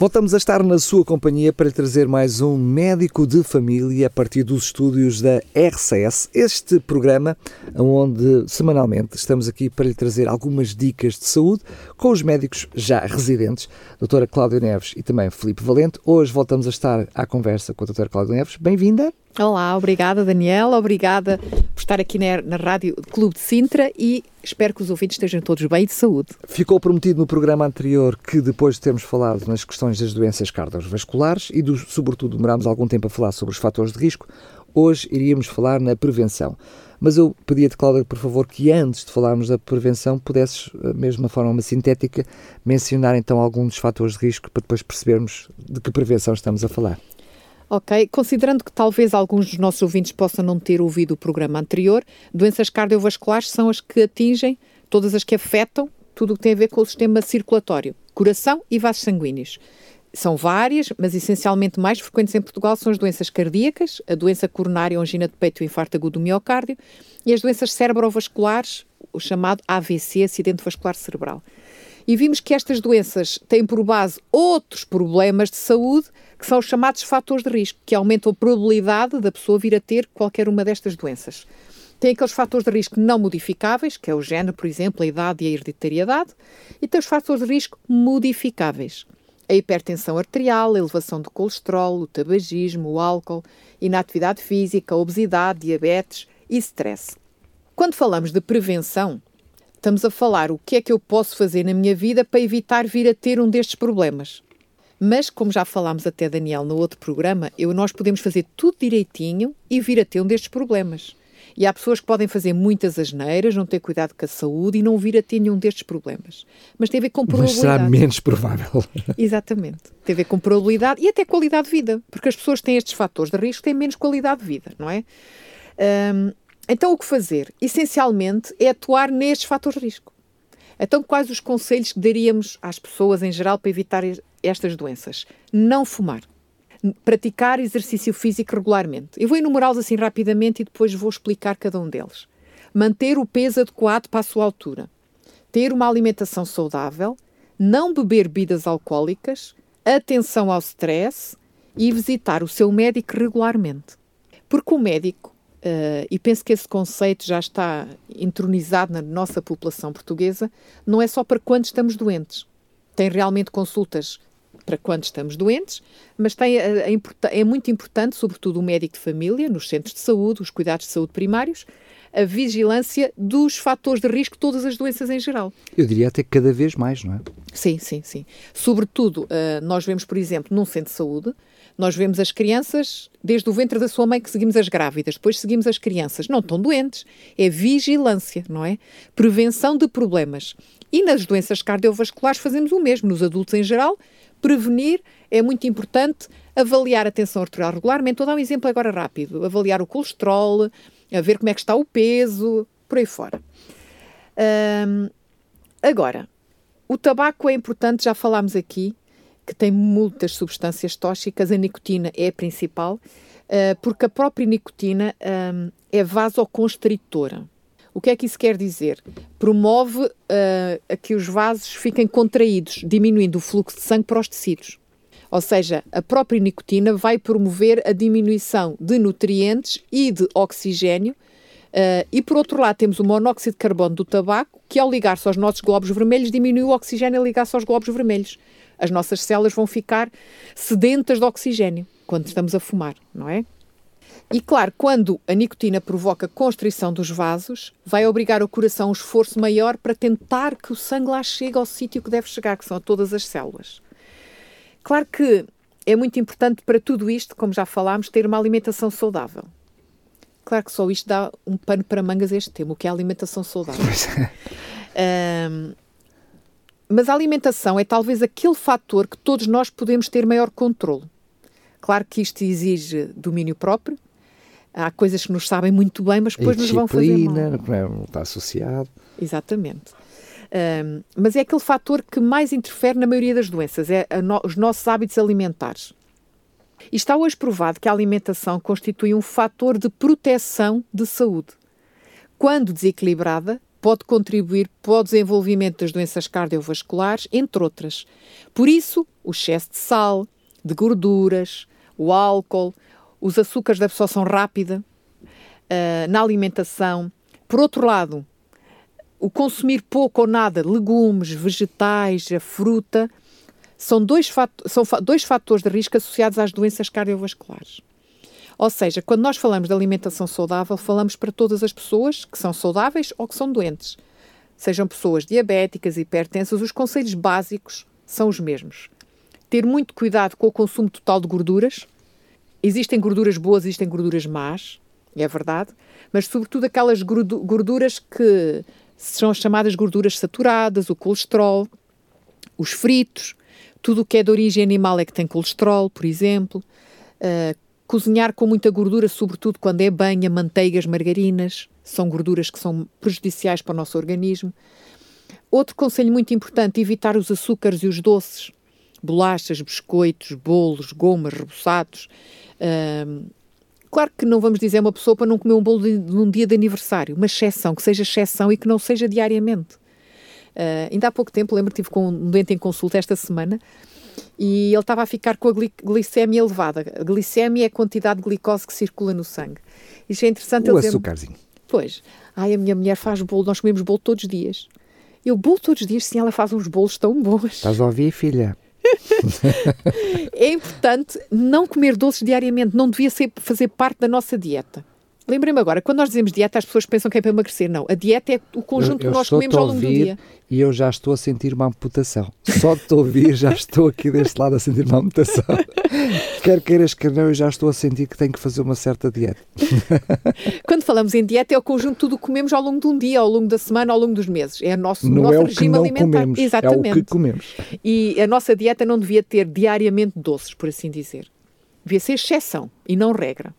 Voltamos a estar na sua companhia para trazer mais um médico de família a partir dos estúdios da RCS. Este programa, onde semanalmente estamos aqui para lhe trazer algumas dicas de saúde com os médicos já residentes, doutora Cláudia Neves e também Felipe Valente. Hoje voltamos a estar à conversa com a doutora Cláudia Neves. Bem-vinda. Olá, obrigada Daniela, obrigada por estar aqui na, na Rádio Clube de Sintra e espero que os ouvintes estejam todos bem e de saúde. Ficou prometido no programa anterior que depois de termos falado nas questões das doenças cardiovasculares e do, sobretudo demorámos algum tempo a falar sobre os fatores de risco, hoje iríamos falar na prevenção. Mas eu pedia-te, Cláudia, por favor, que antes de falarmos da prevenção, pudesses, eh, mesmo de forma sintética, mencionar então alguns dos fatores de risco para depois percebermos de que prevenção estamos a falar. Ok, considerando que talvez alguns dos nossos ouvintes possam não ter ouvido o programa anterior, doenças cardiovasculares são as que atingem, todas as que afetam tudo o que tem a ver com o sistema circulatório, coração e vasos sanguíneos. São várias, mas essencialmente mais frequentes em Portugal são as doenças cardíacas, a doença coronária, angina de peito e o infarto agudo do miocárdio, e as doenças cerebrovasculares, o chamado AVC, acidente vascular cerebral. E vimos que estas doenças têm por base outros problemas de saúde, que são os chamados fatores de risco, que aumentam a probabilidade da pessoa vir a ter qualquer uma destas doenças. Tem aqueles fatores de risco não modificáveis, que é o género, por exemplo, a idade e a hereditariedade, e tem os fatores de risco modificáveis. A hipertensão arterial, a elevação do colesterol, o tabagismo, o álcool, inatividade física, obesidade, diabetes e stress. Quando falamos de prevenção, Estamos a falar o que é que eu posso fazer na minha vida para evitar vir a ter um destes problemas. Mas, como já falámos até, Daniel, no outro programa, eu, nós podemos fazer tudo direitinho e vir a ter um destes problemas. E há pessoas que podem fazer muitas asneiras, não ter cuidado com a saúde e não vir a ter nenhum destes problemas. Mas tem a ver com probabilidade. Mas será menos provável. Exatamente. Tem a ver com probabilidade e até qualidade de vida. Porque as pessoas que têm estes fatores de risco têm menos qualidade de vida, não é? Um, então, o que fazer? Essencialmente é atuar nestes fatores de risco. Então, quais os conselhos que daríamos às pessoas em geral para evitar estas doenças? Não fumar. Praticar exercício físico regularmente. Eu vou enumerá-los assim rapidamente e depois vou explicar cada um deles. Manter o peso adequado para a sua altura. Ter uma alimentação saudável. Não beber bebidas alcoólicas. Atenção ao stress. E visitar o seu médico regularmente. Porque o médico Uh, e penso que esse conceito já está entronizado na nossa população portuguesa, não é só para quando estamos doentes. Tem realmente consultas para quando estamos doentes, mas tem, é, é muito importante, sobretudo o médico de família, nos centros de saúde, os cuidados de saúde primários, a vigilância dos fatores de risco, todas as doenças em geral. Eu diria até cada vez mais, não é? Sim, sim, sim. Sobretudo, uh, nós vemos, por exemplo, num centro de saúde, nós vemos as crianças desde o ventre da sua mãe que seguimos as grávidas, depois seguimos as crianças. Não estão doentes. É vigilância, não é? Prevenção de problemas. E nas doenças cardiovasculares fazemos o mesmo, nos adultos em geral. Prevenir é muito importante, avaliar a tensão arterial regularmente. Vou dar um exemplo agora rápido: avaliar o colesterol, a ver como é que está o peso, por aí fora. agora, o tabaco é importante, já falámos aqui, que tem muitas substâncias tóxicas, a nicotina é a principal, uh, porque a própria nicotina é vasoconstritora. O que é que isso quer dizer? Promove uh, a que os vasos fiquem contraídos, diminuindo o fluxo de sangue para os tecidos. Ou seja, a própria nicotina vai promover a diminuição de nutrientes e de oxigênio. Uh, e por outro lado, temos o monóxido de carbono do tabaco, que ao ligar-se aos nossos glóbulos vermelhos, diminui o oxigênio a ligar-se aos glóbulos vermelhos as nossas células vão ficar sedentas de oxigênio quando estamos a fumar, não é? E claro, quando a nicotina provoca constrição dos vasos, vai obrigar o coração a um esforço maior para tentar que o sangue lá chegue ao sítio que deve chegar, que são a todas as células. Claro que é muito importante para tudo isto, como já falámos, ter uma alimentação saudável. Claro que só isto dá um pano para mangas este tema, o que é a alimentação saudável. um, mas a alimentação é talvez aquele fator que todos nós podemos ter maior controle. Claro que isto exige domínio próprio. Há coisas que nos sabem muito bem, mas depois nos vão fazer mal. não está associado. Exatamente. Um, mas é aquele fator que mais interfere na maioria das doenças, é no, os nossos hábitos alimentares. E está hoje provado que a alimentação constitui um fator de proteção de saúde. Quando desequilibrada, pode contribuir para o desenvolvimento das doenças cardiovasculares, entre outras. Por isso, o excesso de sal, de gorduras, o álcool, os açúcares de absorção rápida uh, na alimentação. Por outro lado, o consumir pouco ou nada legumes, vegetais, a fruta, são dois, são dois fatores de risco associados às doenças cardiovasculares. Ou seja, quando nós falamos de alimentação saudável, falamos para todas as pessoas que são saudáveis ou que são doentes. Sejam pessoas diabéticas, hipertensas, os conselhos básicos são os mesmos. Ter muito cuidado com o consumo total de gorduras. Existem gorduras boas, existem gorduras más, é verdade, mas sobretudo aquelas gorduras que são as chamadas gorduras saturadas, o colesterol, os fritos, tudo o que é de origem animal é que tem colesterol, por exemplo. Uh, cozinhar com muita gordura, sobretudo quando é banha, manteigas, margarinas, são gorduras que são prejudiciais para o nosso organismo. Outro conselho muito importante: evitar os açúcares e os doces, bolachas, biscoitos, bolos, gomas, reboçados. Uh, Claro que não vamos dizer a uma pessoa para não comer um bolo de, num dia de aniversário, uma exceção, que seja exceção e que não seja diariamente. Uh, ainda há pouco tempo, lembro que estive com um doente em consulta esta semana e ele estava a ficar com a glicémia elevada. A glicémia é a quantidade de glicose que circula no sangue. Isto é interessante. O açúcarzinho. Pois. Ai, a minha mulher faz bolo, nós comemos bolo todos os dias. Eu bolo todos os dias, sim, ela faz uns bolos tão bons. Estás a ouvir, filha? é importante não comer doces diariamente, não devia ser, fazer parte da nossa dieta. Lembrem-me agora, quando nós dizemos dieta, as pessoas pensam que é para emagrecer. Não, a dieta é o conjunto eu, eu que nós comemos ao longo do dia. E eu já estou a sentir uma amputação. Só de te ouvir, já estou aqui deste lado a sentir uma amputação. Quer queiras, quer não, eu já estou a sentir que tenho que fazer uma certa dieta. Quando falamos em dieta, é o conjunto de tudo que comemos ao longo de um dia, ao longo da semana, ao longo dos meses. É o nosso, não nosso é o regime que não alimentar. Comemos, Exatamente. É o que comemos. E a nossa dieta não devia ter diariamente doces, por assim dizer. Devia ser exceção e não regra.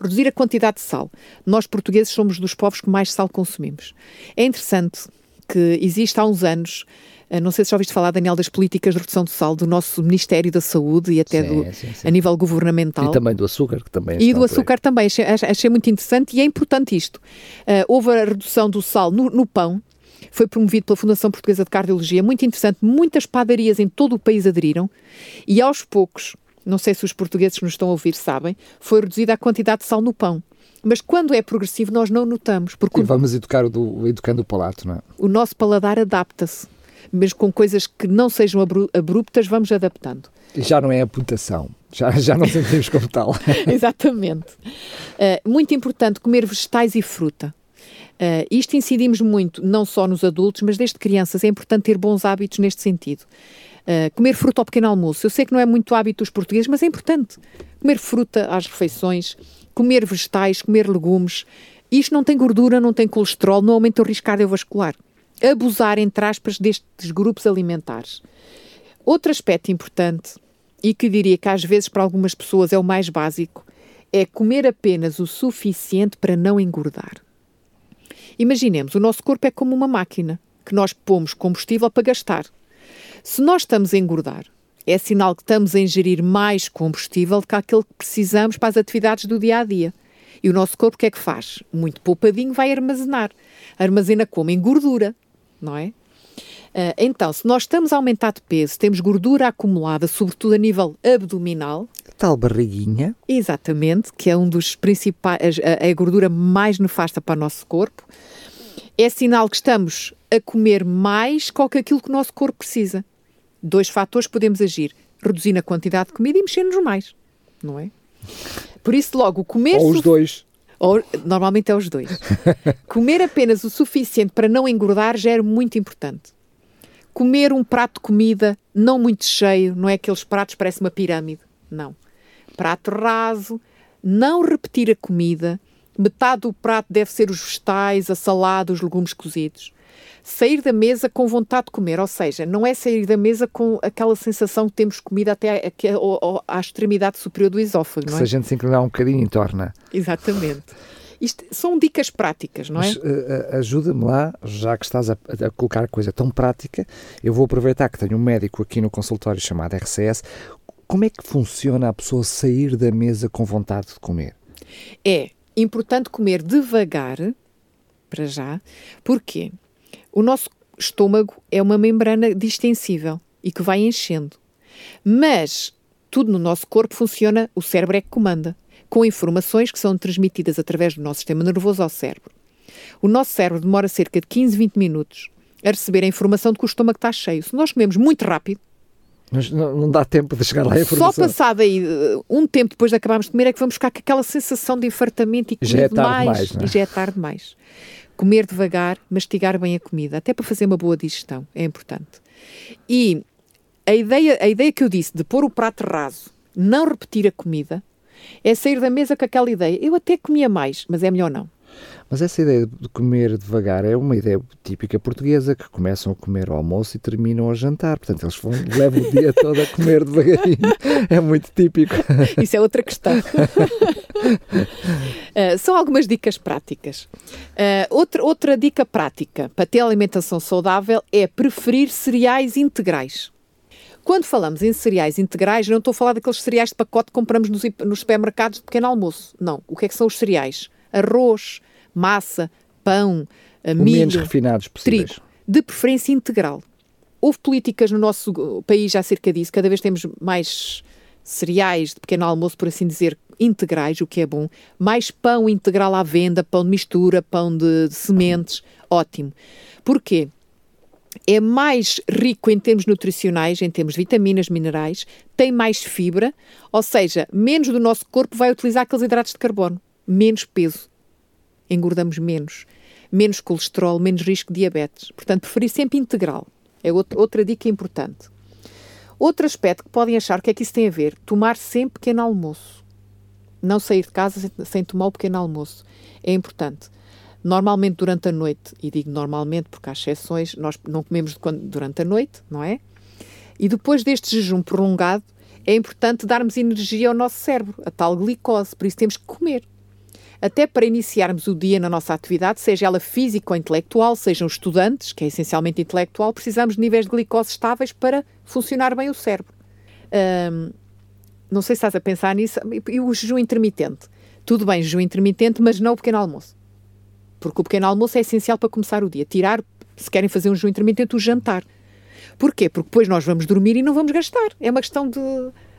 Reduzir a quantidade de sal. Nós, portugueses, somos dos povos que mais sal consumimos. É interessante que existe há uns anos eh, não sei se já ouviste falar, Daniel, das políticas de redução de sal do nosso Ministério da Saúde e até sim, do, sim, sim. a nível governamental. E também do açúcar, que também E do açúcar também. Achei, achei, muito interessante e é importante isto. Uh, houve a redução do sal no, no pão, foi promovido pela Fundação Portuguesa de Cardiologia, muito interessante. Muitas padarias em todo o país aderiram e aos poucos não sei se os portugueses que nos estão a ouvir sabem, foi reduzida a quantidade de sal no pão. Mas quando é progressivo, nós não notamos. Porque e vamos educar o do, educando o palato, não é? O nosso paladar adapta-se. Mesmo com coisas que não sejam abruptas, vamos adaptando. Já não é amputação. Já, já não sentimos como tal. Exatamente. Uh, muito importante comer vegetais e fruta. Uh, isto incidimos muito, não só nos adultos, mas desde crianças. É importante ter bons hábitos neste sentido. Uh, comer fruta ao pequeno almoço. Eu sei que não é muito hábito dos portugueses, mas é importante. Comer fruta às refeições, comer vegetais, comer legumes. Isto não tem gordura, não tem colesterol, não aumenta o risco cardiovascular. Abusar, entre aspas, destes grupos alimentares. Outro aspecto importante, e que diria que às vezes para algumas pessoas é o mais básico, é comer apenas o suficiente para não engordar. Imaginemos, o nosso corpo é como uma máquina que nós pomos combustível para gastar. Se nós estamos a engordar, é sinal que estamos a ingerir mais combustível do que aquele que precisamos para as atividades do dia a dia. E o nosso corpo o que é que faz? Muito poupadinho vai armazenar. Armazena como? Em gordura, não é? Uh, então, se nós estamos a aumentar de peso, temos gordura acumulada, sobretudo a nível abdominal. Tal barriguinha. Exatamente, que é um dos principais, a, a gordura mais nefasta para o nosso corpo. É sinal que estamos a comer mais do que aquilo que o nosso corpo precisa. Dois fatores podemos agir: reduzindo a quantidade de comida e mexendo-nos mais, não é? Por isso, logo, comer. Ou os dois. Ou, normalmente é os dois. comer apenas o suficiente para não engordar já é muito importante. Comer um prato de comida não muito cheio, não é aqueles pratos que parece uma pirâmide. Não. Prato raso, não repetir a comida. Metade do prato deve ser os vegetais, a salada, os legumes cozidos sair da mesa com vontade de comer, ou seja, não é sair da mesa com aquela sensação que temos comida até à extremidade superior do esófago. Que não é? se a gente se inclinar um bocadinho, torna. Exatamente. Isto são dicas práticas, não é? uh, ajuda-me lá, já que estás a, a, colocar coisa tão prática, eu vou aproveitar que tenho um médico aqui no consultório chamado RCS. Como é que funciona a pessoa sair da mesa com vontade de comer? É importante comer devagar, para já, porque o nosso estômago é uma membrana distensível e que vai enchendo. Mas tudo no nosso corpo funciona, o cérebro é que comanda, com informações que são transmitidas através do nosso sistema nervoso ao cérebro. O nosso cérebro demora cerca de 15, 20 minutos a receber a informação de que o estômago está cheio. Se nós comemos muito rápido, mas não, dá tempo de chegar lá a informação. Só passado aí uh, um tempo depois de acabarmos de comer é que vamos ficar com aquela sensação de infartamento e comer já é demais. demais é? E já é tarde demais. Comer devagar, mastigar bem a comida, até para fazer uma boa digestão, é importante. E a ideia, a ideia que eu disse de pôr o prato raso, não repetir a comida, é sair da mesa com aquela ideia. Eu até comia mais, mas é melhor não. Mas essa ideia de comer devagar é uma ideia típica portuguesa, que começam a comer ao almoço e terminam ao jantar. Portanto, eles vão, levam o dia todo a comer devagarinho. É muito típico. Isso é outra questão. uh, são algumas dicas práticas. Uh, outra, outra dica prática para ter alimentação saudável é preferir cereais integrais. Quando falamos em cereais integrais, não estou a falar daqueles cereais de pacote que compramos nos, nos supermercados de pequeno almoço. Não. O que é que são os cereais? Arroz, massa, pão, eh, o milho, menos refinados possíveis. trigo, de preferência integral. Houve políticas no nosso país já acerca disso, cada vez temos mais cereais de pequeno almoço, por assim dizer, integrais, o que é bom, mais pão integral à venda, pão de mistura, pão de, de sementes, ótimo. Porquê? é mais rico em termos nutricionais, em termos de vitaminas, minerais, tem mais fibra, ou seja, menos do nosso corpo vai utilizar aqueles hidratos de carbono, menos peso, engordamos menos, menos colesterol, menos risco de diabetes. Portanto, preferir sempre integral. É outra dica importante. Outro aspecto que podem achar, que é que isso tem a ver? Tomar sempre pequeno almoço. Não sair de casa sem tomar o pequeno almoço. É importante. Normalmente durante a noite, e digo normalmente porque há exceções, nós não comemos durante a noite, não é? E depois deste jejum prolongado, é importante darmos energia ao nosso cérebro, a tal glicose, por isso temos que comer. Até para iniciarmos o dia na nossa atividade, seja ela física ou intelectual, sejam estudantes, que é essencialmente intelectual, precisamos de níveis de glicose estáveis para funcionar bem o cérebro. Não sei se estás a pensar nisso. E o jejum intermitente? Tudo bem, jejum intermitente, mas não o pequeno almoço. Porque o pequeno almoço é essencial para começar o dia. Tirar, se querem fazer um jejum intermitente, o jantar. Porquê? Porque depois nós vamos dormir e não vamos gastar. É uma questão de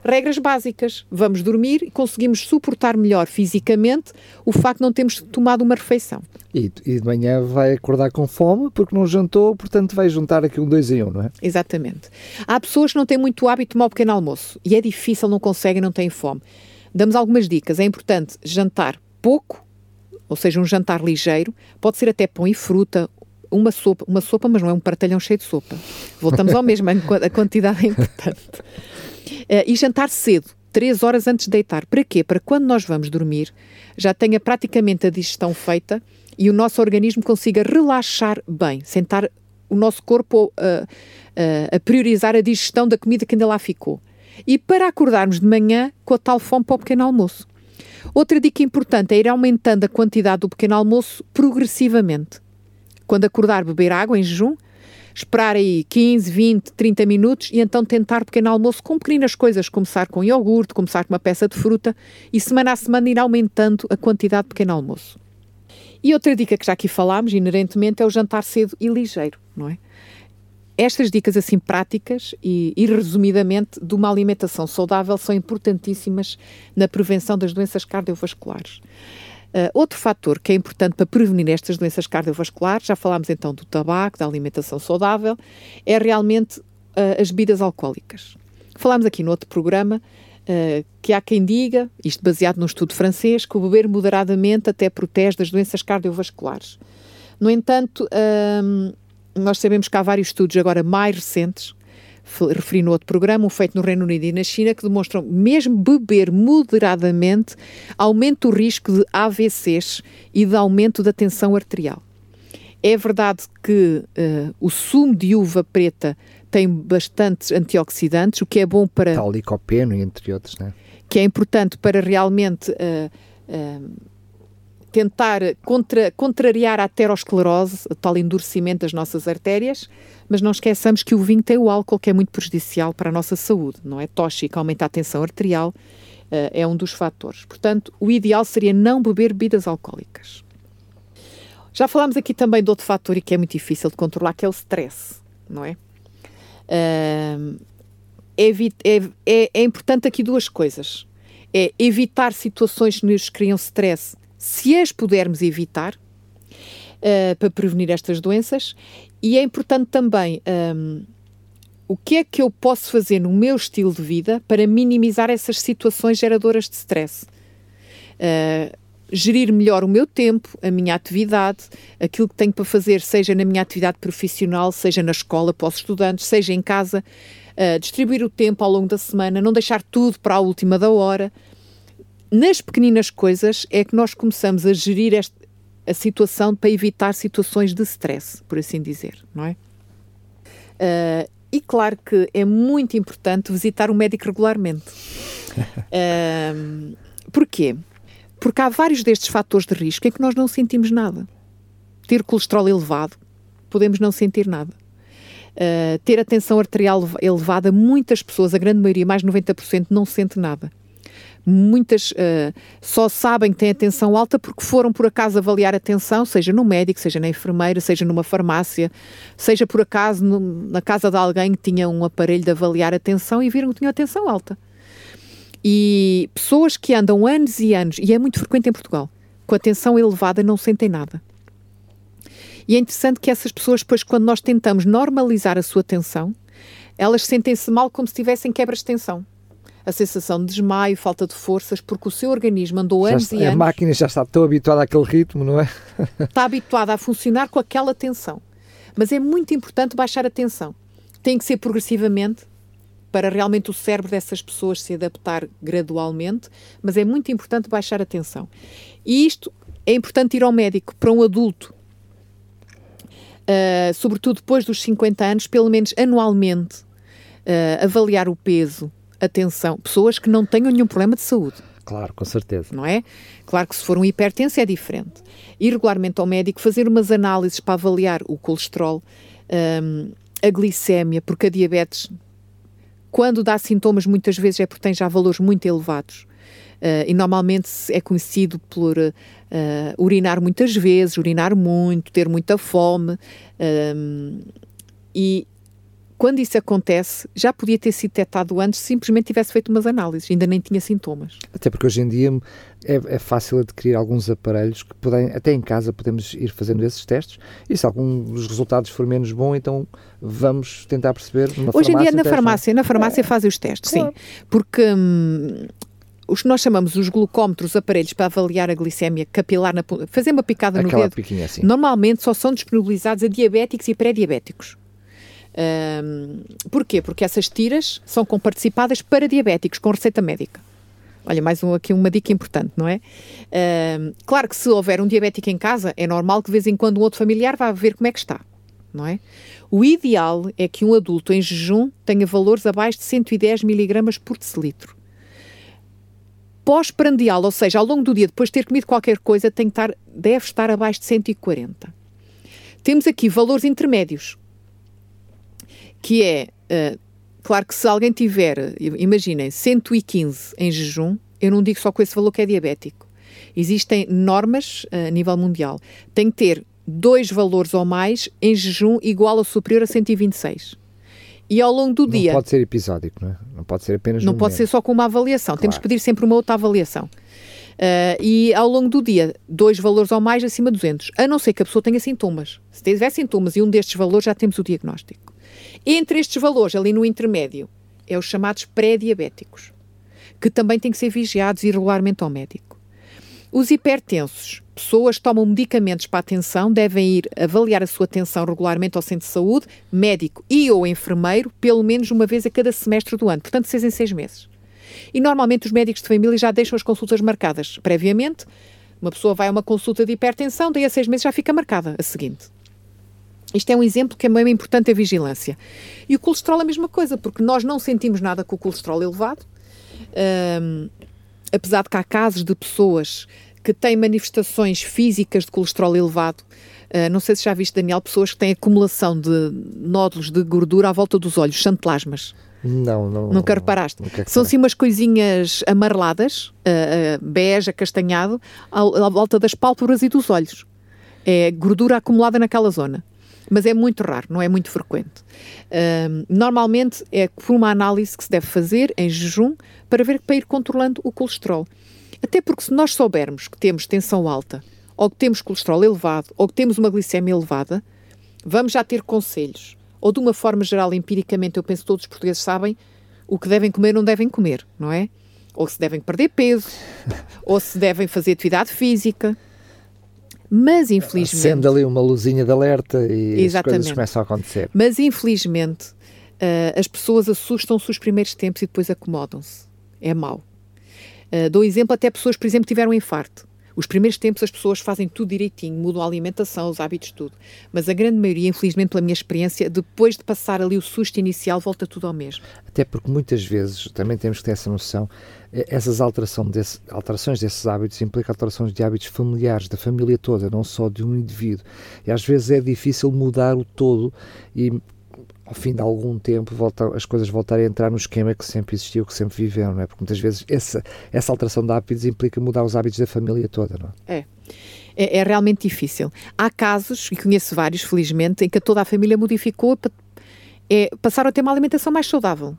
regras básicas. Vamos dormir e conseguimos suportar melhor fisicamente o facto de não termos tomado uma refeição. E, e de manhã vai acordar com fome porque não jantou, portanto vai juntar aqui um dois em um, não é? Exatamente. Há pessoas que não têm muito hábito de tomar o pequeno almoço e é difícil, não conseguem, não têm fome. Damos algumas dicas. É importante jantar pouco ou seja, um jantar ligeiro, pode ser até pão e fruta, uma sopa, uma sopa, mas não é um partalhão cheio de sopa. Voltamos ao mesmo, a quantidade é importante. Uh, e jantar cedo, três horas antes de deitar. Para quê? Para quando nós vamos dormir, já tenha praticamente a digestão feita e o nosso organismo consiga relaxar bem, sentar o nosso corpo uh, uh, a priorizar a digestão da comida que ainda lá ficou. E para acordarmos de manhã com a tal fome para o pequeno almoço. Outra dica importante é ir aumentando a quantidade do pequeno almoço progressivamente. Quando acordar, beber água em jejum, esperar aí 15, 20, 30 minutos e então tentar pequeno almoço com pequenas coisas, começar com iogurte, começar com uma peça de fruta e semana a semana ir aumentando a quantidade de pequeno almoço. E outra dica que já aqui falámos, inerentemente, é o jantar cedo e ligeiro, não é? Estas dicas assim práticas e, e, resumidamente de uma alimentação saudável são importantíssimas na prevenção das doenças cardiovasculares. Uh, outro fator que é importante para prevenir estas doenças cardiovasculares, já falámos então do tabaco, da alimentação saudável, é realmente uh, as bebidas alcoólicas. Falámos aqui no outro programa uh, que há quem diga, isto baseado num estudo francês, que o beber moderadamente até protege das doenças cardiovasculares. No entanto, nós sabemos que há vários estudos agora mais recentes, referi no outro programa, um feito no Reino Unido e na China, que demonstram mesmo beber moderadamente aumenta o risco de AVCs e de aumento da tensão arterial. É verdade que uh, o sumo de uva preta tem bastantes antioxidantes, o que é bom para... Tal licopeno, entre outros, né? Que é importante para realmente uh, uh, tentar contra, contrariar a aterosclerose, o tal endurecimento das nossas artérias, mas não esqueçamos que o vinho tem o álcool que é muito prejudicial para a nossa saúde, não é tóxico, aumenta a tensão arterial, uh, é um dos fatores. Portanto, o ideal seria não beber bebidas alcoólicas. Já falámos aqui também de outro fator e que é muito difícil de controlar, que é o stress, não é? Uh, é, é, é importante aqui duas coisas. É evitar situações que nos criam stress, se as pudermos evitar, uh, para prevenir estas doenças. E é importante também um, o que é que eu posso fazer no meu estilo de vida para minimizar essas situações geradoras de stress. Uh, gerir melhor o meu tempo, a minha atividade, aquilo que tenho para fazer, seja na minha atividade profissional, seja na escola para os estudantes, seja em casa, uh, distribuir o tempo ao longo da semana, não deixar tudo para a última da hora. Nas pequeninas coisas é que nós começamos a gerir este, a situação para evitar situações de stress, por assim dizer, não é? Uh, e claro que é muito importante visitar o médico regularmente. Uh, porquê? Porque há vários destes fatores de risco em que nós não sentimos nada. Ter colesterol elevado, podemos não sentir nada. Uh, ter a tensão arterial elevada, muitas pessoas, a grande maioria, mais de 90%, não sente nada. Muitas uh, só sabem que têm a tensão alta porque foram por acaso avaliar a tensão, seja no médico, seja na enfermeira, seja numa farmácia, seja por acaso no, na casa de alguém que tinha um aparelho de avaliar a tensão e viram que tinha a tensão alta. E pessoas que andam anos e anos, e é muito frequente em Portugal, com a tensão elevada não sentem nada. E é interessante que essas pessoas, depois, quando nós tentamos normalizar a sua tensão, elas sentem-se mal como se tivessem quebras de tensão a sensação de desmaio, falta de forças, porque o seu organismo andou já anos está, e anos. A máquina já está tão habituada àquele ritmo, não é? está habituada a funcionar com aquela tensão. Mas é muito importante baixar a tensão. Tem que ser progressivamente para realmente o cérebro dessas pessoas se adaptar gradualmente, mas é muito importante baixar a tensão. E isto é importante ir ao médico para um adulto, uh, sobretudo depois dos 50 anos, pelo menos anualmente, uh, avaliar o peso, atenção, pessoas que não tenham nenhum problema de saúde. Claro, com certeza. Não é? Claro que se for um hipertenso é diferente. Ir regularmente ao médico, fazer umas análises para avaliar o colesterol, um, a glicémia, porque a diabetes, quando dá sintomas, muitas vezes é porque tem já valores muito elevados. Uh, e normalmente é conhecido por uh, urinar muitas vezes, urinar muito, ter muita fome. Um, e quando isso acontece, já podia ter sido detectado antes, simplesmente tivesse feito umas análises, ainda nem tinha sintomas. Até porque hoje em dia é, é fácil adquirir alguns aparelhos que podem, até em casa podemos ir fazendo esses testes e se algum dos resultados for menos bom, então vamos tentar perceber. Hoje em dia na farmácia, na farmácia é. fazem os testes, sim, porque hum, os que nós chamamos os glucómetros, aparelhos para avaliar a glicemia capilar, na, fazer uma picada Aquela no dedo, assim. normalmente só são disponibilizados a diabéticos e pré-diabéticos. Um, porquê? Porque essas tiras são comparticipadas para diabéticos com receita médica. Olha, mais um, aqui uma dica importante, não é? Um, claro que se houver um diabético em casa, é normal que de vez em quando um outro familiar vá ver como é que está, não é? O ideal é que um adulto em jejum tenha valores abaixo de 110 miligramas por decilitro. Pós-prandial, ou seja, ao longo do dia, depois de ter comido qualquer coisa, tem que estar, deve estar abaixo de 140. Temos aqui valores intermédios, que é, uh, claro que se alguém tiver, imaginem, 115 em jejum, eu não digo só com esse valor que é diabético. Existem normas uh, a nível mundial. Tem que ter dois valores ou mais em jejum igual ou superior a 126. E ao longo do não dia. Não pode ser episódico, não é? Não pode ser apenas Não pode momento. ser só com uma avaliação. Claro. Temos que pedir sempre uma outra avaliação. Uh, e ao longo do dia, dois valores ou mais acima de 200. A não ser que a pessoa tenha sintomas. Se tiver sintomas e um destes valores, já temos o diagnóstico. Entre estes valores, ali no intermédio, é os chamados pré-diabéticos, que também têm que ser vigiados irregularmente ao médico. Os hipertensos, pessoas que tomam medicamentos para a tensão, devem ir avaliar a sua tensão regularmente ao centro de saúde, médico e ou enfermeiro, pelo menos uma vez a cada semestre do ano, portanto, seis em seis meses. E normalmente os médicos de família já deixam as consultas marcadas previamente. Uma pessoa vai a uma consulta de hipertensão, daí a seis meses já fica marcada a seguinte. Isto é um exemplo que é mesmo importante a vigilância. E o colesterol é a mesma coisa, porque nós não sentimos nada com o colesterol elevado. Apesar de que há casos de pessoas que têm manifestações físicas de colesterol elevado. Uh, não sei se já viste, Daniel, pessoas que têm acumulação de nódulos de gordura à volta dos olhos, xantplasmas. Não, não. Nunca reparaste? Nunca São assim umas coisinhas amareladas, uh, uh, bege, acastanhado, à, à, volta das pálpebras e dos olhos. É gordura acumulada naquela zona. Mas é muito raro, não é muito frequente. Uh, normalmente é por uma análise que se deve fazer em jejum para ver para ir controlando o colesterol. Até porque se nós soubermos que temos tensão alta, ou que temos colesterol elevado, ou que temos uma glicemia elevada, vamos já ter conselhos ou de uma forma geral, empiricamente, eu penso que todos os portugueses sabem o que devem comer ou não devem comer, não é? Ou se devem perder peso, ou se devem fazer atividade física. Mas, infelizmente... Sendo ali uma luzinha de alerta e Exatamente. as coisas começam a acontecer. Mas, infelizmente, uh, as pessoas assustam-se os primeiros tempos e depois acomodam-se. É mau. Uh, dou exemplo até pessoas, por exemplo, que tiveram um infarto. Os primeiros tempos as pessoas fazem tudo direitinho, mudam a alimentação, os hábitos, tudo. Mas a grande maioria, infelizmente pela minha experiência, depois de passar ali o susto inicial, volta tudo ao mesmo. Até porque muitas vezes, também temos que ter essa noção, eh, essas alteração desse, alterações desses hábitos implicam alterações de hábitos familiares, da família toda, não só de um indivíduo. E às vezes é difícil mudar o todo e ao fim de algum tempo volta, as coisas voltarem a entrar no esquema que sempre existiu, que sempre viveram, não é? Porque muitas vezes essa, essa alteração de hábitos implica mudar os hábitos da família toda, não é? É. É, é realmente difícil. Há casos, e conheço vários, felizmente, em que toda a família modificou é, passaram a ter uma alimentação mais saudável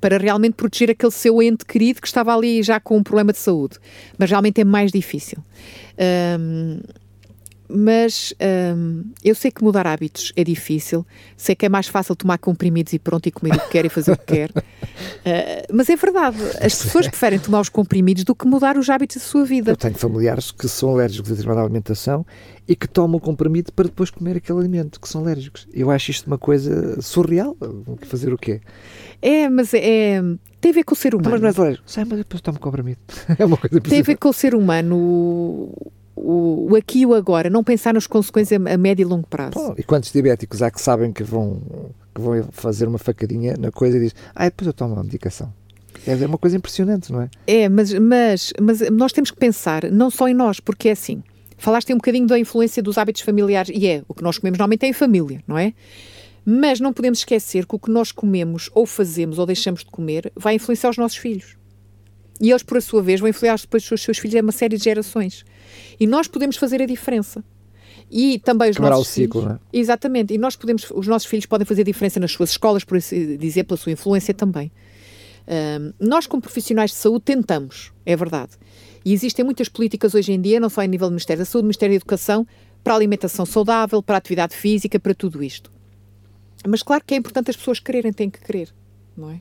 para realmente proteger aquele seu ente querido que estava ali já com um problema de saúde. Mas realmente é mais difícil. Um, mas hum, eu sei que mudar hábitos é difícil, sei que é mais fácil tomar comprimidos e pronto, e comer o que quer e fazer o que quer. Uh, mas é verdade, as pessoas preferem tomar os comprimidos do que mudar os hábitos da sua vida. Eu tenho familiares que são alérgicos a determinada alimentação e que tomam o comprimido para depois comer aquele alimento, que são alérgicos. Eu acho isto uma coisa surreal. Fazer o quê? É, mas é, tem a ver com o ser humano. Então, mas não és alérgico. Sei, mas depois tomo comprimido. É uma coisa Tem a ver com o ser humano o, o, aqui e o agora, não pensar nas consequências a, médio e longo prazo. Bom, e quantos diabéticos há que sabem que vão, que vão fazer uma facadinha na coisa e dizem, ah, depois eu tomo uma medicação. É, é uma coisa impressionante, não é? É, mas, mas, mas nós temos que pensar não só em nós, porque é assim. Falaste um bocadinho da influência dos hábitos familiares, e é, o que nós comemos normalmente é em família, não é? Mas não podemos esquecer que o que nós comemos, ou fazemos, ou deixamos de comer, vai influenciar os nossos filhos. E eles, por a sua vez, vão influenciar depois os seus filhos, é uma série de gerações. E nós podemos fazer a diferença. E também os Quebrar nossos o ciclo, filhos, não é? Exatamente. E nós podemos, os nossos filhos podem fazer a diferença nas suas escolas, por assim dizer, pela sua influência também. Um, nós, como profissionais de saúde, tentamos, é verdade. E existem muitas políticas hoje em dia, não só em nível do Ministério da Saúde, Ministério da Educação, para a alimentação saudável, para a atividade física, para tudo isto. Mas claro que é importante as pessoas quererem, têm que querer, não é?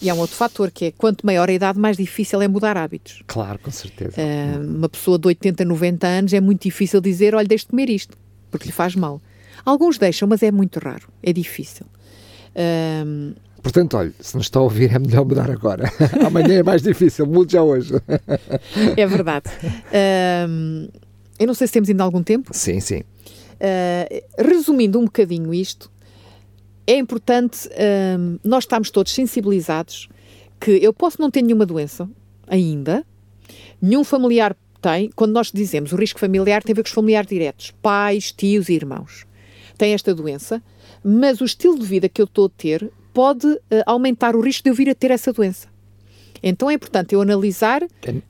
E há um outro fator que é quanto maior a idade, mais difícil é mudar hábitos. Claro, com certeza. Uh, uma pessoa de 80, 90 anos é muito difícil dizer: olha, deixe de comer isto, porque lhe faz mal. Alguns deixam, mas é muito raro, é difícil. Uh, Portanto, olha, se nos está a ouvir, é melhor mudar agora. Amanhã é mais difícil, mude já hoje. é verdade. Uh, eu não sei se temos ainda algum tempo. Sim, sim. Resumindo um bocadinho isto, é importante um, nós estarmos todos sensibilizados que eu posso não ter nenhuma doença ainda, nenhum familiar tem, quando nós dizemos o risco familiar tem a ver com os familiares diretos, pais, tios e irmãos. Tem esta doença, mas o estilo de vida que eu estou a ter pode uh, aumentar o risco de eu vir a ter essa doença. Então é importante eu analisar.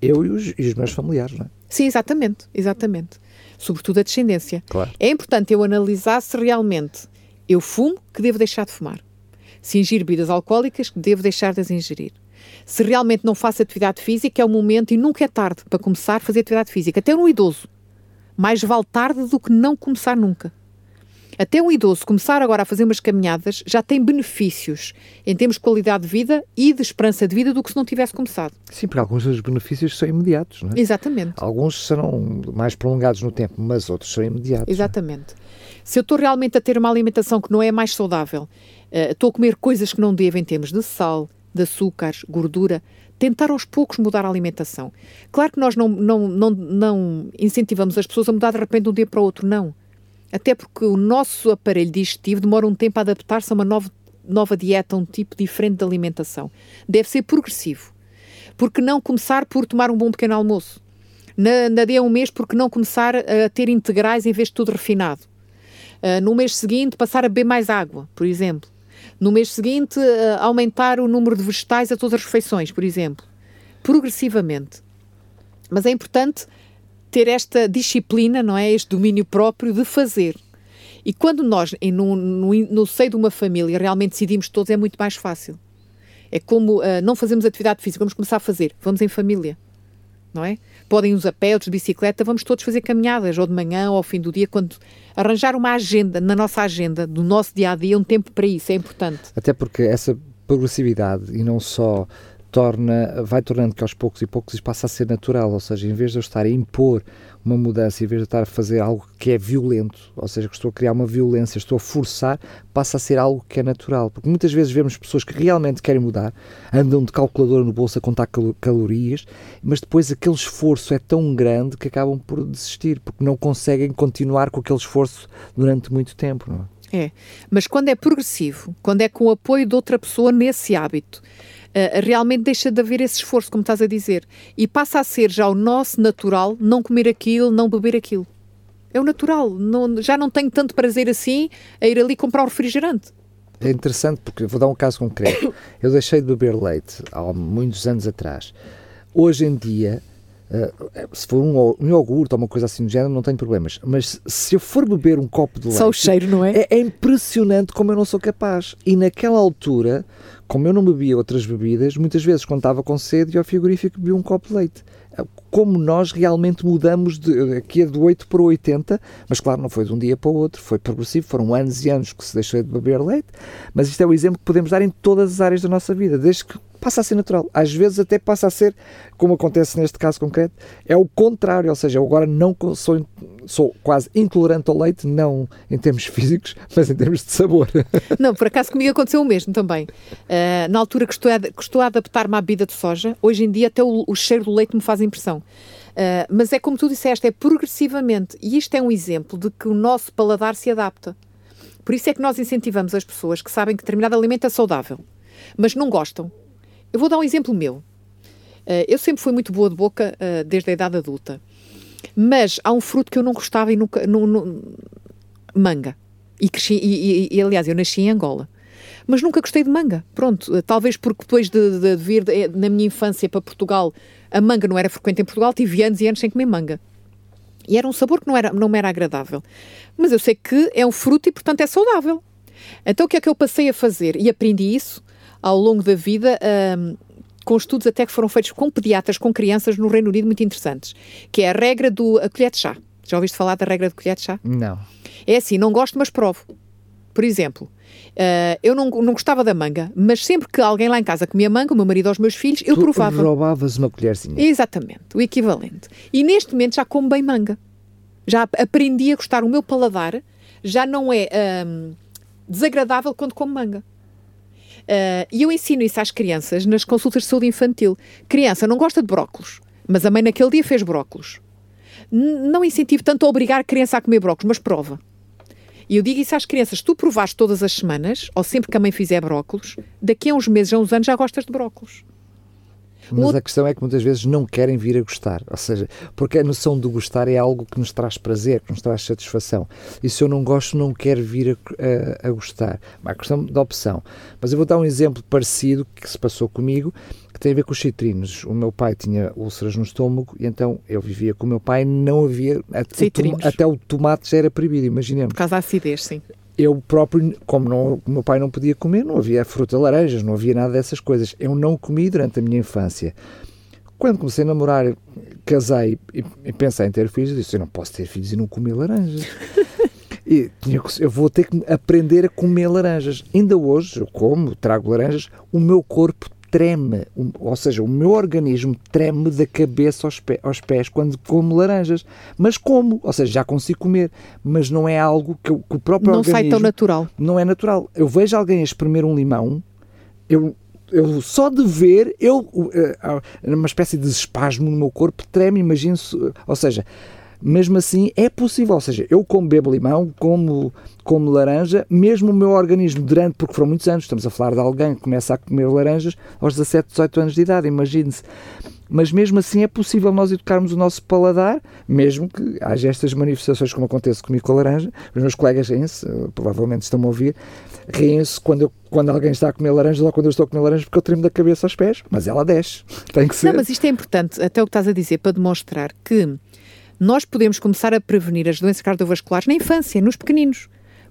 Eu e os, e os meus familiares, não é? Sim, exatamente, exatamente. Sobretudo a descendência. Claro. É importante eu analisar se realmente eu fumo, que devo deixar de fumar. Se ingiro bebidas alcoólicas, que devo deixar de as ingerir. Se realmente não faço atividade física, é o momento e nunca é tarde para começar a fazer atividade física. Até um idoso. Mais vale tarde do que não começar nunca. Até um idoso começar agora a fazer umas caminhadas já tem benefícios em termos de qualidade de vida e de esperança de vida do que se não tivesse começado. Sim, porque alguns dos benefícios são imediatos, não é? Exatamente. Alguns serão mais prolongados no tempo, mas outros são imediatos. É? Exatamente. Se eu estou realmente a ter uma alimentação que não é mais saudável, uh, estou a comer coisas que não devo em termos de sal, de açúcares, gordura, tentar aos poucos mudar a alimentação. Claro que nós não, não, não, não incentivamos as pessoas a mudar de repente de um dia para o outro, não. Até porque o nosso aparelho digestivo demora um tempo a adaptar-se a uma nova, nova dieta, a um tipo diferente de alimentação. Deve ser progressivo. Porque não começar por tomar um bom pequeno almoço? Na, na dia um mês, porque não começar a ter integrais em vez de tudo refinado? Uh, no mês seguinte, passar a beber mais água, por exemplo. No mês seguinte, uh, aumentar o número de vegetais a todas as refeições, por exemplo. Progressivamente. Mas é importante ter esta disciplina, não é? Este domínio próprio de fazer. E quando nós, no, no, no seio de uma família, realmente decidimos todos, é muito mais fácil. É como uh, não fazemos atividade física, vamos começar a fazer, vamos em família, não é? Podem os a pé, outros de bicicleta, vamos todos fazer caminhadas, ou de manhã, ou ao fim do dia, quando arranjar uma agenda, na nossa agenda, do nosso dia a dia, um tempo para isso, é importante. Até porque essa progressividade, e não só torna, vai tornando que aos poucos e poucos isso passa a ser natural, ou seja, em vez de eu estar a impor uma mudança, em vez de estar a fazer algo que é violento, ou seja, que estou a criar uma violência, estou a forçar, passa a ser algo que é natural. Porque muitas vezes vemos pessoas que realmente querem mudar, andam de calculadora no bolso a contar cal calorias, mas depois aquele esforço é tão grande que acabam por desistir, porque não conseguem continuar com aquele esforço durante muito tempo. Não é? É, mas quando é progressivo, quando é com o apoio de outra pessoa nesse hábito, realmente deixa de haver esse esforço, como estás a dizer, e passa a ser já o nosso natural não comer aquilo, não beber aquilo. É o natural, não, já não tenho tanto prazer assim a ir ali comprar o refrigerante. É interessante porque vou dar um caso concreto. Eu deixei de beber leite há muitos anos atrás. Hoje em dia, uh, se for um, um iogurte ou uma coisa assim do género, não tenho problemas. Mas se eu for beber um copo de leite. Só o cheiro, não é? é? É impressionante como eu não sou capaz. E naquela altura, como eu não bebia outras bebidas, muitas vezes quando estava com sede ia ao frigorífico bebia um copo de leite. Como nós realmente mudamos de, aqui é de 8 para 80, mas claro, não foi de um dia para o outro, foi progressivo, foram anos e anos que se deixou de beber leite, mas isto é o exemplo que podemos dar em todas as áreas da nossa vida, desde que passa a ser natural. Às vezes até passa a ser, como acontece neste caso concreto, é o contrário, ou seja, eu agora não sou, sou quase intolerante ao leite, não em termos físicos, mas em termos de sabor. Não, por acaso comigo aconteceu o mesmo também. Uh, na altura que estou a, adaptar-me à bebida de soja, hoje em dia até o, o cheiro do leite me faz impressão. Uh, mas é como tu disseste, é progressivamente. E isto é um exemplo de que o nosso paladar se adapta. Por isso é que nós incentivamos as pessoas que sabem que determinado alimento é saudável, mas não gostam eu vou dar um exemplo meu. Uh, eu sempre fui muito boa de boca uh, desde a idade adulta. Mas há um fruto que eu não gostava e nunca. Manga. E, cresci, e, e, e, aliás, eu nasci em Angola. Mas nunca gostei de manga. Pronto, uh, talvez porque depois de, de, de vir de, na minha infância para Portugal, a manga não era frequente em Portugal, tive anos e anos sem comer manga. E era um sabor que não, era, não me era agradável. Mas eu sei que é um fruto e, portanto, é saudável. Então, o que é que eu passei a fazer? E aprendi isso ao longo da vida. Um, com estudos até que foram feitos com pediatras, com crianças no Reino Unido muito interessantes, que é a regra do a colher de chá. Já ouviste falar da regra de colher de chá? Não. É assim, não gosto, mas provo. Por exemplo, uh, eu não, não gostava da manga, mas sempre que alguém lá em casa comia manga, o meu marido ou os meus filhos, eu tu provava. roubavas uma colherzinha. Exatamente, o equivalente. E neste momento já como bem manga. Já aprendi a gostar, o meu paladar já não é um, desagradável quando como manga. Uh, e eu ensino isso às crianças nas consultas de saúde infantil. Criança não gosta de brócolos, mas a mãe naquele dia fez brócolos. Não incentivo tanto a obrigar a criança a comer brócolos, mas prova. E eu digo isso às crianças: tu provaste todas as semanas, ou sempre que a mãe fizer brócolos, daqui a uns meses, a uns anos, já gostas de brócolos. Mas a questão é que muitas vezes não querem vir a gostar, ou seja, porque a noção de gostar é algo que nos traz prazer, que nos traz satisfação. E se eu não gosto, não quero vir a, a, a gostar. É questão da opção. Mas eu vou dar um exemplo parecido que se passou comigo, que tem a ver com os citrinos. O meu pai tinha úlceras no estômago e então eu vivia com o meu pai, não havia. Até, até o tomate já era proibido, imaginemos. Por causa da acidez, sim eu próprio, como não, o meu pai não podia comer, não havia fruta, laranjas, não havia nada dessas coisas. Eu não comi durante a minha infância. Quando comecei a namorar, casei e, e pensei em ter filhos, eu disse: Eu não posso ter filhos e não comer laranjas. e eu vou ter que aprender a comer laranjas. Ainda hoje, eu como, trago laranjas, o meu corpo treme, ou seja, o meu organismo treme da cabeça aos, pés, aos pés quando como laranjas. Mas como, ou seja, já consigo comer, mas não é algo que, que o próprio não organismo... Não sai tão natural. Não é natural. Eu vejo alguém espremer um limão, eu eu só de ver, eu, uh, uma espécie de espasmo no meu corpo treme, imagino, ou seja, mesmo assim é possível. Ou seja, eu como bebo limão, como, como laranja, mesmo o meu organismo durante, porque foram muitos anos, estamos a falar de alguém que começa a comer laranjas aos 17, 18 anos de idade, imagine-se. mas mesmo assim é possível nós educarmos o nosso paladar, mesmo que haja estas manifestações como acontece comigo com a laranja. Os meus colegas riem-se, eh, provavelmente estão-me a ouvir, riem-se quando, quando alguém está a comer laranja ou quando eu estou a comer laranja porque eu tremo da cabeça aos pés, mas ela desce. Tem que ser. Não, mas isto é importante, até o que estás a dizer, para demonstrar que nós podemos começar a prevenir as doenças cardiovasculares na infância, nos pequeninos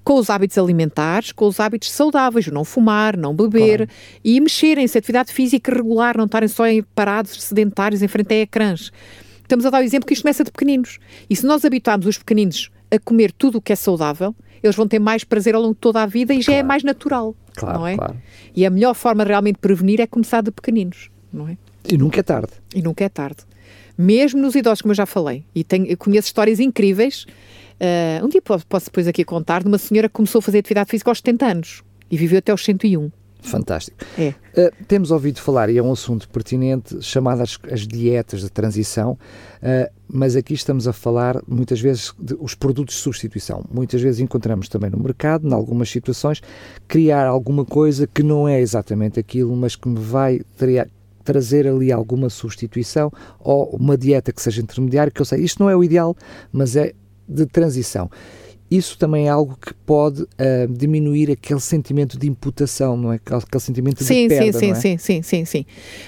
com os hábitos alimentares, com os hábitos saudáveis, não fumar, não beber claro. e mexerem-se, atividade física regular, não estarem só parados, sedentários, em frente a ecrãs. Estamos a dar o exemplo que isto começa de pequeninos. E se nós habituarmos os pequeninos a comer tudo o que é saudável, eles vão ter mais prazer ao longo de toda a vida e já é mais natural. Claro, não é? Claro. E a melhor forma realmente de prevenir é começar de pequeninos, não é? E nunca é tarde. E nunca é tarde. Mesmo nos idosos, como eu já falei. E tenho, conheço histórias incríveis Uh, um dia posso depois aqui contar de uma senhora que começou a fazer atividade física aos 70 anos e viveu até aos 101. Fantástico. É. Uh, temos ouvido falar, e é um assunto pertinente, chamado as, as dietas de transição, uh, mas aqui estamos a falar muitas vezes de os produtos de substituição. Muitas vezes encontramos também no mercado, em algumas situações, criar alguma coisa que não é exatamente aquilo, mas que me vai triar, trazer ali alguma substituição ou uma dieta que seja intermediária, que eu sei, isto não é o ideal, mas é de transição. Isso também é algo que pode uh, diminuir aquele sentimento de imputação, não é? Aquele, sentimento sim, de perda, sim, é? sim, sim, sim, sim.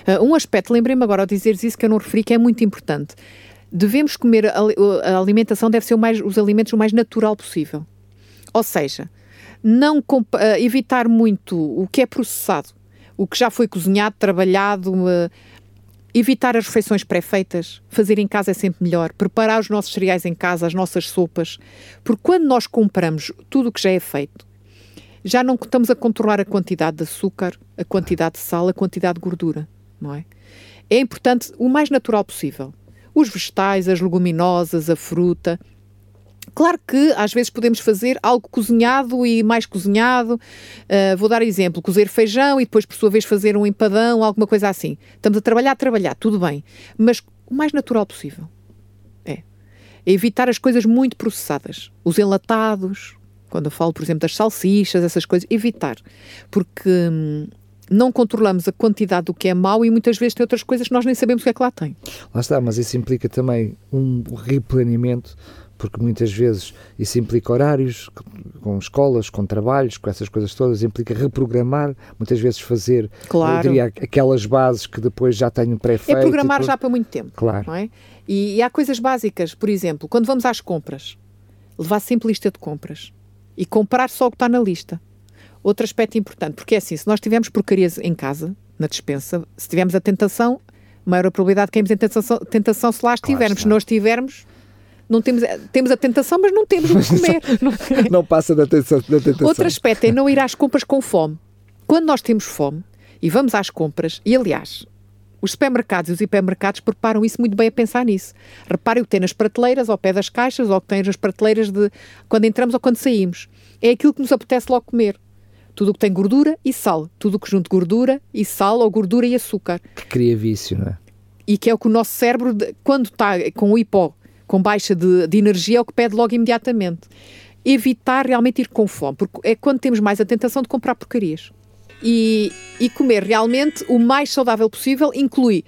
Uh, um aspecto, lembrei-me agora ao dizeres isso que eu não referi, que é muito importante. Devemos comer, a, a alimentação deve ser mais, os alimentos o mais natural possível. Ou seja, não uh, evitar muito o que é processado, o que já foi cozinhado, trabalhado, Evitar as refeições pré-feitas, fazer em casa é sempre melhor, preparar os nossos cereais em casa, as nossas sopas, porque quando nós compramos tudo o que já é feito, já não estamos a controlar a quantidade de açúcar, a quantidade de sal, a quantidade de gordura, não é? É importante o mais natural possível. Os vegetais, as leguminosas, a fruta, Claro que às vezes podemos fazer algo cozinhado e mais cozinhado. Uh, vou dar exemplo: cozer feijão e depois, por sua vez, fazer um empadão, alguma coisa assim. Estamos a trabalhar, a trabalhar, tudo bem. Mas o mais natural possível. É. evitar as coisas muito processadas. Os enlatados, quando eu falo, por exemplo, das salsichas, essas coisas, evitar. Porque hum, não controlamos a quantidade do que é mau e muitas vezes tem outras coisas que nós nem sabemos o que é que lá tem. Lá está, mas isso implica também um replaneamento porque muitas vezes isso implica horários, com escolas, com trabalhos, com essas coisas todas, implica reprogramar, muitas vezes fazer claro. diria, aquelas bases que depois já tenho pré-feito. É programar já para muito tempo. Claro. Não é? E, e há coisas básicas, por exemplo, quando vamos às compras, levar sempre lista de compras e comprar só o que está na lista. Outro aspecto importante, porque é assim, se nós tivermos porcarias em casa, na despensa, se tivermos a tentação, maior a probabilidade de cairmos em tentação, tentação se lá estivermos. Claro, se nós estivermos, não temos, temos a tentação, mas não temos o que comer. não, não passa da tentação, da tentação. Outro aspecto é não ir às compras com fome. Quando nós temos fome e vamos às compras, e aliás, os supermercados e os hipermercados preparam isso muito bem a pensar nisso. Reparem o que tem nas prateleiras, ao pé das caixas, ou o que tem nas prateleiras de quando entramos ou quando saímos. É aquilo que nos apetece logo comer. Tudo o que tem gordura e sal. Tudo o que junte gordura e sal, ou gordura e açúcar. Que cria vício, não é? E que é o que o nosso cérebro, quando está com o hipó com baixa de, de energia é o que pede logo imediatamente. Evitar realmente ir com fome, porque é quando temos mais a tentação de comprar porcarias. E, e comer realmente o mais saudável possível inclui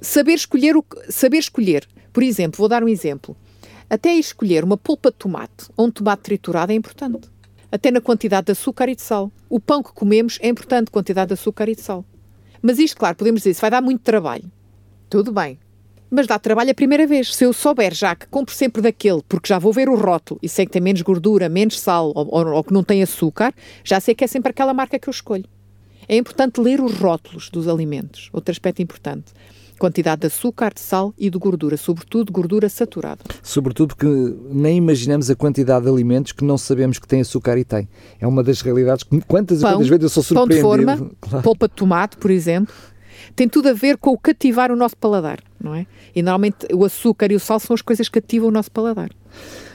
saber escolher, o, saber escolher. Por exemplo, vou dar um exemplo. Até escolher uma polpa de tomate ou um tomate triturado é importante. Até na quantidade de açúcar e de sal. O pão que comemos é importante, quantidade de açúcar e de sal. Mas isto, claro, podemos dizer, se vai dar muito trabalho. Tudo bem mas dá trabalho a primeira vez. Se eu souber já que compro sempre daquele, porque já vou ver o rótulo e sei que tem menos gordura, menos sal ou, ou, ou que não tem açúcar, já sei que é sempre aquela marca que eu escolho. É importante ler os rótulos dos alimentos. Outro aspecto importante. Quantidade de açúcar, de sal e de gordura, sobretudo gordura saturada. Sobretudo porque nem imaginamos a quantidade de alimentos que não sabemos que tem açúcar e tem. É uma das realidades que quantas pão, vezes eu sou surpreendido. Pão de forma, claro. polpa de tomate, por exemplo, tem tudo a ver com o cativar o nosso paladar, não é? E normalmente o açúcar e o sal são as coisas que cativam o nosso paladar.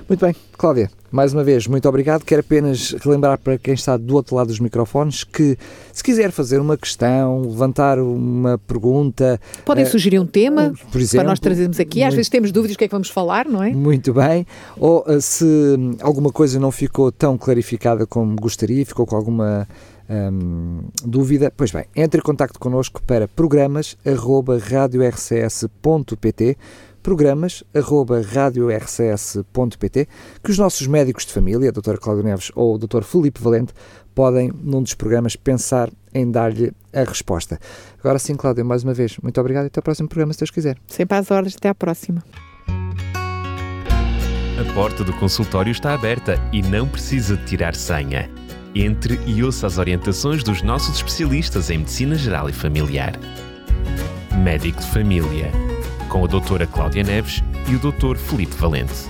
Muito bem, Cláudia, mais uma vez, muito obrigado. Quero apenas relembrar para quem está do outro lado dos microfones que, se quiser fazer uma questão, levantar uma pergunta. Podem uh, sugerir um tema por exemplo, para nós trazermos aqui. Às vezes temos dúvidas do que é que vamos falar, não é? Muito bem. Ou uh, se alguma coisa não ficou tão clarificada como gostaria, ficou com alguma um, dúvida, pois bem, entre em contato connosco para programas.radiorcs.pt programas.radiorcs.pt que os nossos médicos de família, a doutora Cláudia Neves ou o doutor Felipe Valente, podem, num dos programas, pensar em dar-lhe a resposta. Agora sim, Cláudia, mais uma vez, muito obrigado e até ao próximo programa, se Deus quiser. Sempre às horas, até à próxima. A porta do consultório está aberta e não precisa de tirar senha. Entre e ouça as orientações dos nossos especialistas em Medicina Geral e Familiar. Médico de Família, com a doutora Cláudia Neves e o doutor Felipe Valente.